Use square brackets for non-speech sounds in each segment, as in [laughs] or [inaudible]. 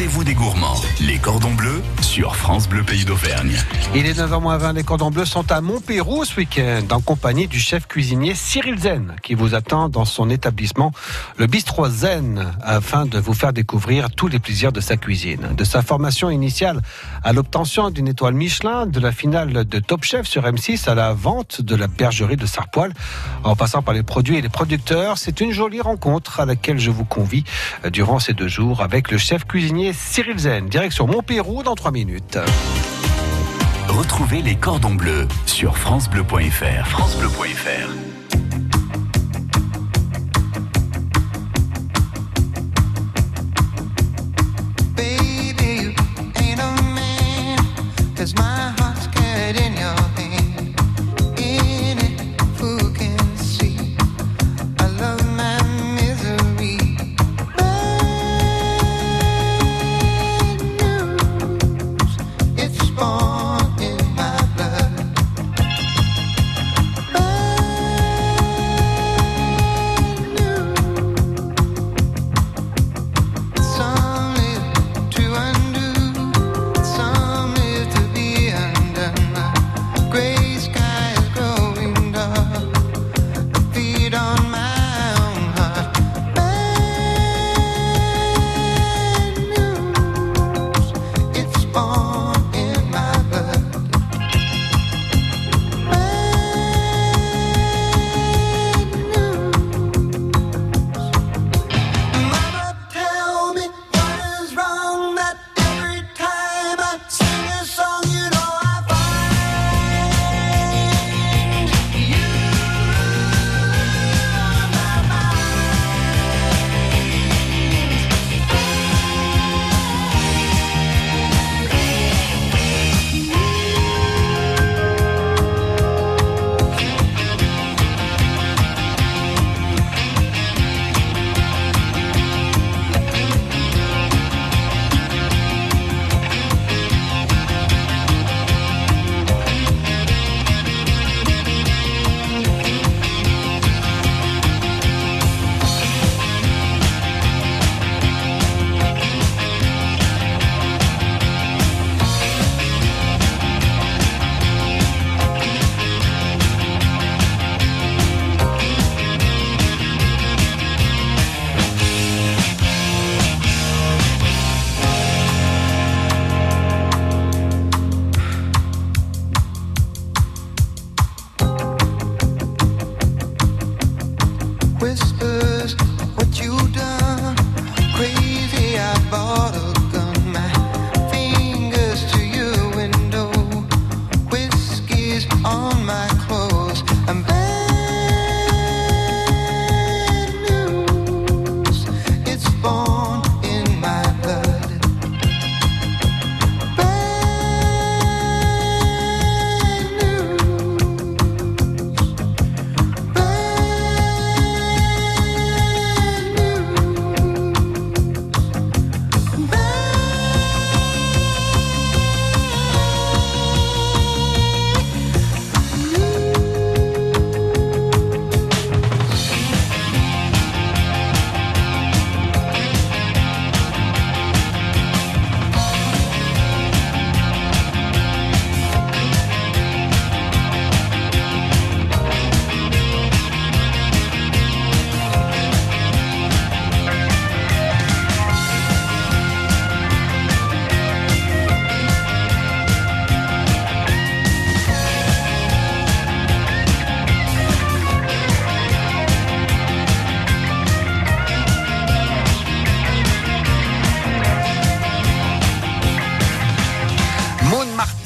rendez-vous des gourmands. Les cordons bleus sur France Bleu Pays d'Auvergne. Il est 9h20, les cordons bleus sont à Montpérou ce week-end, en compagnie du chef cuisinier Cyril Zen, qui vous attend dans son établissement, le Bistro Zen, afin de vous faire découvrir tous les plaisirs de sa cuisine. De sa formation initiale à l'obtention d'une étoile Michelin, de la finale de Top Chef sur M6 à la vente de la bergerie de Sarpoil, en passant par les produits et les producteurs, c'est une jolie rencontre à laquelle je vous convie durant ces deux jours avec le chef cuisinier Cyril Zen. Direction Montpérou dans trois minutes. Retrouvez les cordons bleus sur francebleu.fr. francebleu.fr.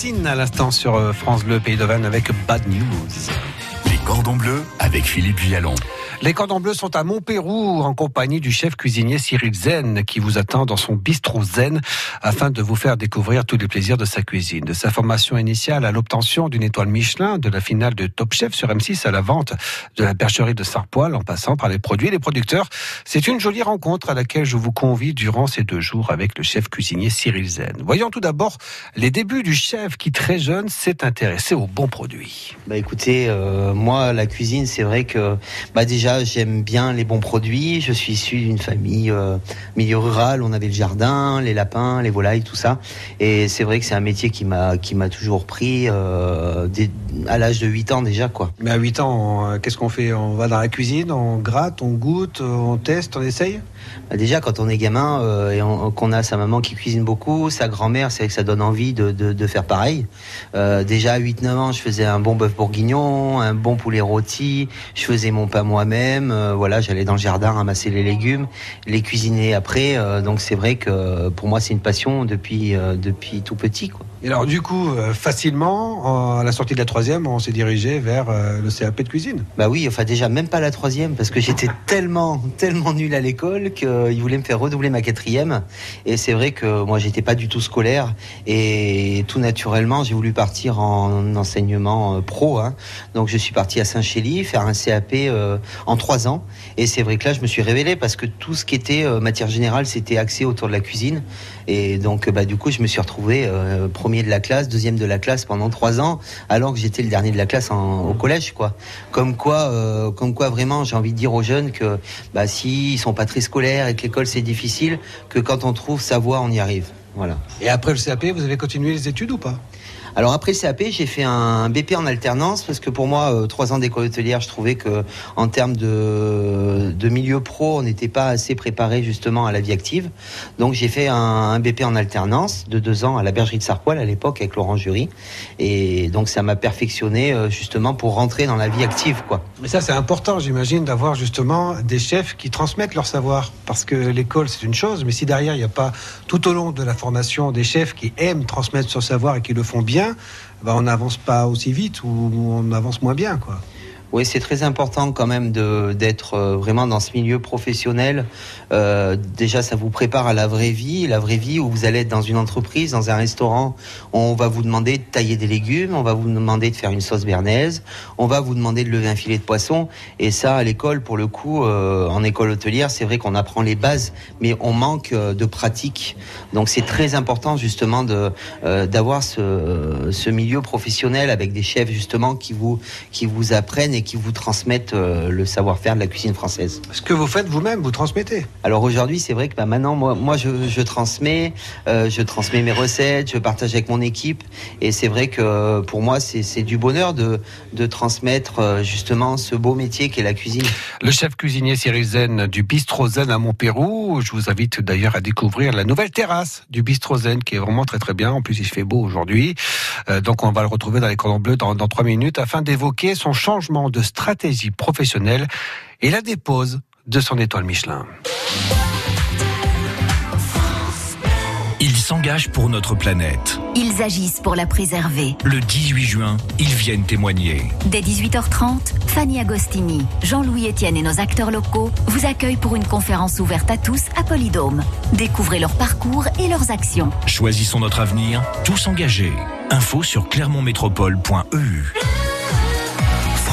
À l'instant sur euh, France Bleu Pays d'Auvergne avec Bad News. Les cordons bleus avec Philippe Vialon. Les cordons bleus sont à Montpérou en compagnie du chef cuisinier Cyril Zen qui vous attend dans son bistrot Zen afin de vous faire découvrir tous les plaisirs de sa cuisine. De sa formation initiale à l'obtention d'une étoile Michelin, de la finale de Top Chef sur M6 à la vente de la bergerie de Sarpoil en passant par les produits et les producteurs. C'est une jolie rencontre à laquelle je vous convie durant ces deux jours avec le chef cuisinier Cyril Zen. Voyons tout d'abord les débuts du chef qui très jeune s'est intéressé aux bons produits. Bah écoutez, euh, moi la cuisine, c'est vrai que bah déjà déjà, j'aime bien les bons produits. Je suis issu d'une famille euh, milieu rural. On avait le jardin, les lapins, les volailles, tout ça. Et c'est vrai que c'est un métier qui m'a qui m'a toujours pris euh, dès- à l'âge de 8 ans déjà, quoi. Mais à 8 ans, euh, qu'est-ce qu'on fait? On va dans la cuisine, on gratte, on goûte, on teste, on essaye? Bah, Déjà, quand on est gamin euh, et on- qu'on a sa maman qui cuisine beaucoup, sa grand-mère, c'est vrai que ça donne envie de, de- de faire pareil. Déjà, à 8-9 ans, je faisais un bon bœuf bourguignon, un bon poulet rôti, je faisais mon pain moi-même, euh, voilà, j'allais dans le jardin ramasser les légumes, les cuisiner après. euh, donc c'est vrai que euh, pour moi, c'est une passion depuis, depuis tout petit. Quoi. Et alors, du coup, euh, facilement, en- à la sortie de la troisième, on s'est dirigé vers euh, le CAP de cuisine. Bah oui, enfin déjà même pas la troisième parce que j'étais [laughs] tellement tellement nul à l'école qu'ils voulaient me faire redoubler ma quatrième. Et c'est vrai que moi j'étais pas du tout scolaire et tout naturellement j'ai voulu partir en enseignement euh, pro. hein. Donc je suis parti à Saint-Chély faire un CAP euh, en trois ans. Et c'est vrai que là je me suis révélé parce que tout ce qui était euh, matière générale c'était axé autour de la cuisine. Et donc bah du coup je me suis retrouvé euh, premier de la classe, deuxième de la classe pendant trois ans alors que j'étais le dernier de la classe au collège quoi. Comme quoi, euh, comme quoi vraiment, j'ai envie de dire aux jeunes que bah, s'ils sont pas très scolaires et que l'école c'est difficile, que quand on trouve sa voie, on y arrive. Voilà. Et après le CAP, vous avez continué les études ou pas? Alors après le CAP, j'ai fait un BP en alternance parce que pour moi, euh, trois ans d'école hôtelière, je trouvais que en termes de, milieu pro, on n'était pas assez préparé justement à la vie active. Donc j'ai fait un, un BP en alternance de deux ans à la bergerie de Sarpoil à l'époque avec Laurent Jury. Et donc ça m'a perfectionné euh, justement pour rentrer dans la vie active, quoi. Mais ça, c'est important, j'imagine, d'avoir justement des chefs qui transmettent leur savoir. Parce que l'école, c'est une chose, mais si derrière, il n'y a pas tout au long de la formation des chefs qui aiment transmettre ce savoir et qui le font bien, bah, on n'avance pas aussi vite ou on avance moins bien, quoi. Oui, c'est très important quand même d'être euh, vraiment dans ce milieu professionnel. Euh, déjà, ça vous prépare à la vraie vie, la vraie vie où vous allez être dans une entreprise, dans un restaurant. On va vous demander de tailler des légumes, on va vous demander de faire une sauce bernaise, on va vous demander de lever un filet de poisson. Et ça, à l'école, pour le coup, euh, en école hôtelière, c'est vrai qu'on apprend les bases, mais on manque de pratique. Donc, c'est très important justement d'avoir ce, ce milieu professionnel avec des chefs justement qui vous qui vous apprennent et qui vous transmettent euh, le savoir-faire de la cuisine française. Ce que vous faites vous-même, vous transmettez. Alors aujourd'hui, c'est vrai que bah, maintenant, moi, moi, je, je transmets, euh, je transmets mes recettes, je partage avec mon équipe, et c'est vrai que pour moi, c'est c'est du bonheur de, de transmettre euh, justement ce beau métier qu'est la cuisine. Le chef cuisinier Cyril Zen du Bistro Zen à Montpérou. Je vous invite d'ailleurs à découvrir la nouvelle terrasse du Bistro Zen qui est vraiment très très bien. En plus, il fait beau aujourd'hui. Euh, donc, on va le retrouver dans les cordons bleus dans, dans trois minutes afin d'évoquer son changement de stratégie professionnelle et la dépose de son étoile Michelin. Ils s'engagent pour notre planète. Ils agissent pour la préserver. Le 18 juin, ils viennent témoigner. Dès 18h30, Fanny Agostini, Jean-Louis Etienne et nos acteurs locaux vous accueillent pour une conférence ouverte à tous à Polydôme. Découvrez leur parcours et leurs actions. Choisissons notre avenir, tous engagés. Info sur clermontmétropole.eu.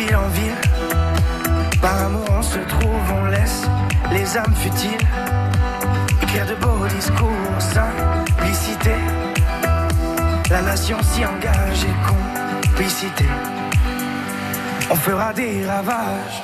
Ville en ville. Par amour on se trouve, on laisse les âmes futiles écrire de beaux discours, simplicité. La nation s'y engage et complicité. On fera des ravages.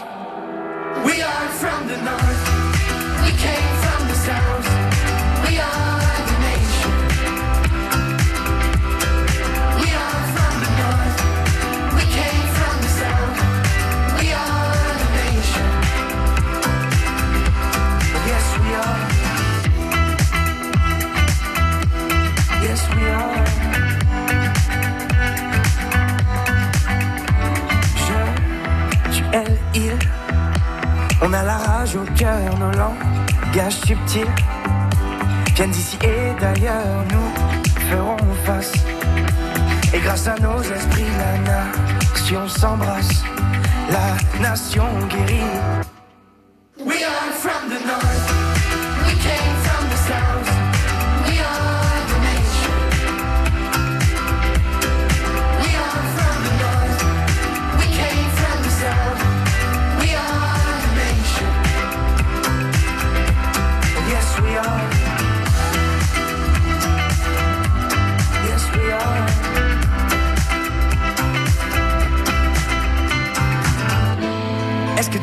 Nos langages subtils viennent d'ici et d'ailleurs, nous ferons face. Et grâce à nos esprits, la nation s'embrasse. la nation guérie.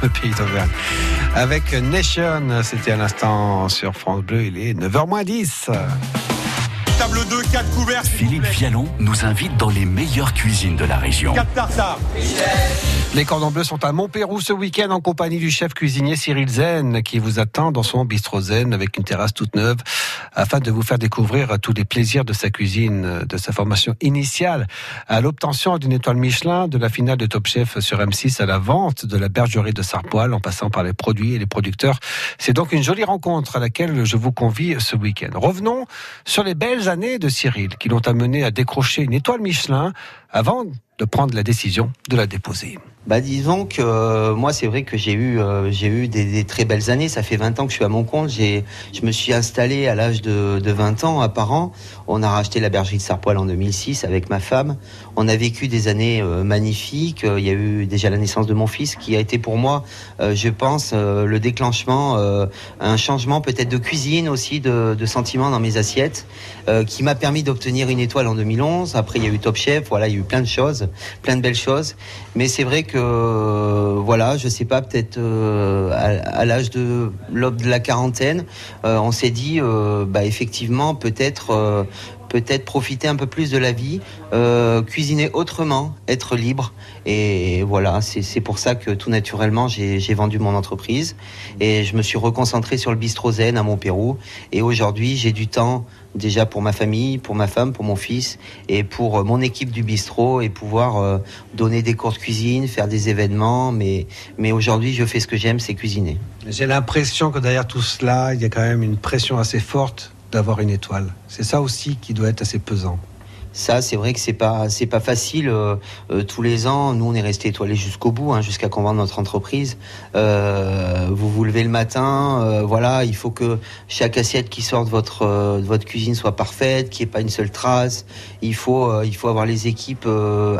Bleu Pays d'Auvergne. Avec Nation, c'était à l'instant sur France Bleu, il est 9h10. Table 2, 4 couverts. Philippe Vialon nous invite dans les meilleures cuisines de la région. 4 tartares. Les cordons bleus sont à Montpérou ce week-end en compagnie du chef cuisinier Cyril Zen qui vous attend dans son bistrot Zen avec une terrasse toute neuve afin de vous faire découvrir tous les plaisirs de sa cuisine, de sa formation initiale à l'obtention d'une étoile Michelin, de la finale de Top Chef sur M6 à la vente de la bergerie de Sarpoil en passant par les produits et les producteurs. C'est donc une jolie rencontre à laquelle je vous convie ce week-end. Revenons sur les belles années de Cyril qui l'ont amené à décrocher une étoile Michelin avant de prendre la décision de la déposer. Bah disons que euh, moi c'est vrai que j'ai eu euh, j'ai eu des, des très belles années. Ça fait 20 ans que je suis à mon compte. J'ai je me suis installé à l'âge de, de 20 ans à. On a racheté la bergerie de Sarpoil en 2006 avec ma femme. On a vécu des années euh, magnifiques. Euh, Il y a eu déjà la naissance de mon fils qui a été pour moi, euh, je pense, euh, le déclenchement, un changement peut-être de cuisine aussi, de, de sentiments dans mes assiettes, qui m'a permis d'obtenir une étoile en 2011. Après il y a eu Top Chef. Voilà, il y a eu plein de choses, plein de belles choses. Mais c'est vrai que voilà, je sais pas, peut-être euh, à, l'âge de l'aube de la quarantaine, euh, on s'est dit, euh, bah effectivement, peut-être. Peut-être profiter un peu plus de la vie, euh, cuisiner autrement, être libre. Et voilà, c'est pour ça que tout naturellement, j'ai j'ai vendu mon entreprise et je me suis reconcentré sur le bistrot zen à Montpérou. Et aujourd'hui, j'ai du temps déjà pour ma famille, pour ma femme, pour mon fils et pour euh, mon équipe du bistrot et pouvoir euh, donner des cours de cuisine, faire des événements. Mais, mais aujourd'hui, je fais ce que j'aime, c'est cuisiner. J'ai l'impression que derrière tout cela, il y a quand même une pression assez forte d'avoir une étoile. C'est ça aussi qui doit être assez pesant. Ça, c'est vrai que c'est pas c'est pas facile. euh, euh, tous les ans, nous, on est resté étoilés jusqu'au bout, hein, jusqu'à vende notre entreprise. Euh, vous vous levez le matin, voilà, il faut que chaque assiette qui sort de votre de votre cuisine soit parfaite, qu'il n'y ait pas une seule trace. Il faut il faut avoir les équipes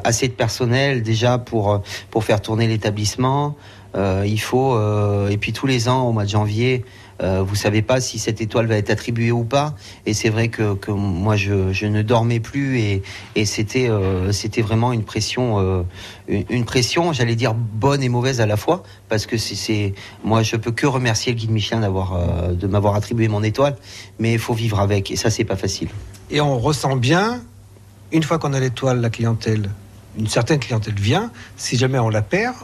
assez de personnel déjà pour pour faire tourner l'établissement. Euh, il faut euh, et puis tous les ans au mois de janvier. Euh, vous savez pas si cette étoile va être attribuée ou pas. Et c'est vrai que, que moi, je, ne dormais plus et, et c'était euh, c'était vraiment une pression, une, pression, j'allais dire bonne et mauvaise à la fois, parce que c'est- moi, je peux que remercier le guide Michelin d'avoir de m'avoir attribué mon étoile, mais il faut vivre avec et ça, c'est pas facile. Et on ressent bien, une fois qu'on a l'étoile, la clientèle, une certaine clientèle vient. Si jamais on la perd,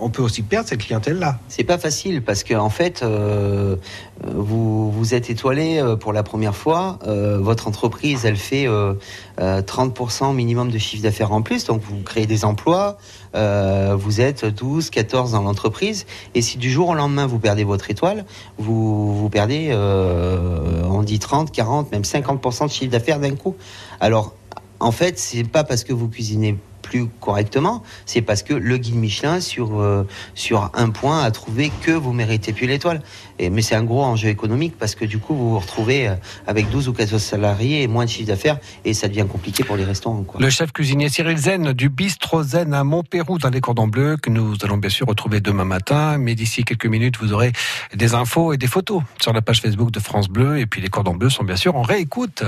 on peut aussi perdre cette clientèle-là. C'est pas facile parce que en fait, euh, vous vous êtes étoilé euh, pour la première fois. euh, votre entreprise, elle fait euh, euh, 30% minimum de chiffre d'affaires en plus, donc vous créez des emplois. vous êtes 12, 14 dans l'entreprise, et si du jour au lendemain vous perdez votre étoile, vous vous perdez, on dit 30, 40, même 50% de chiffre d'affaires d'un coup. Alors, en fait, c'est pas parce que vous cuisinez plus correctement, c'est parce que le guide Michelin, sur, euh, sur un point, a trouvé que vous méritez plus l'étoile. Et, mais c'est un gros enjeu économique parce que du coup, vous vous retrouvez euh, avec 12 ou 14 salariés et moins de chiffre d'affaires et ça devient compliqué pour les restaurants. Le chef cuisinier Cyril Zen du Bistro Zen à Montpérou dans les cordons bleus que nous allons bien sûr retrouver demain matin. Mais d'ici quelques minutes, vous aurez des infos et des photos sur la page Facebook de France Bleu. Et puis les cordons bleus sont bien sûr en réécoute.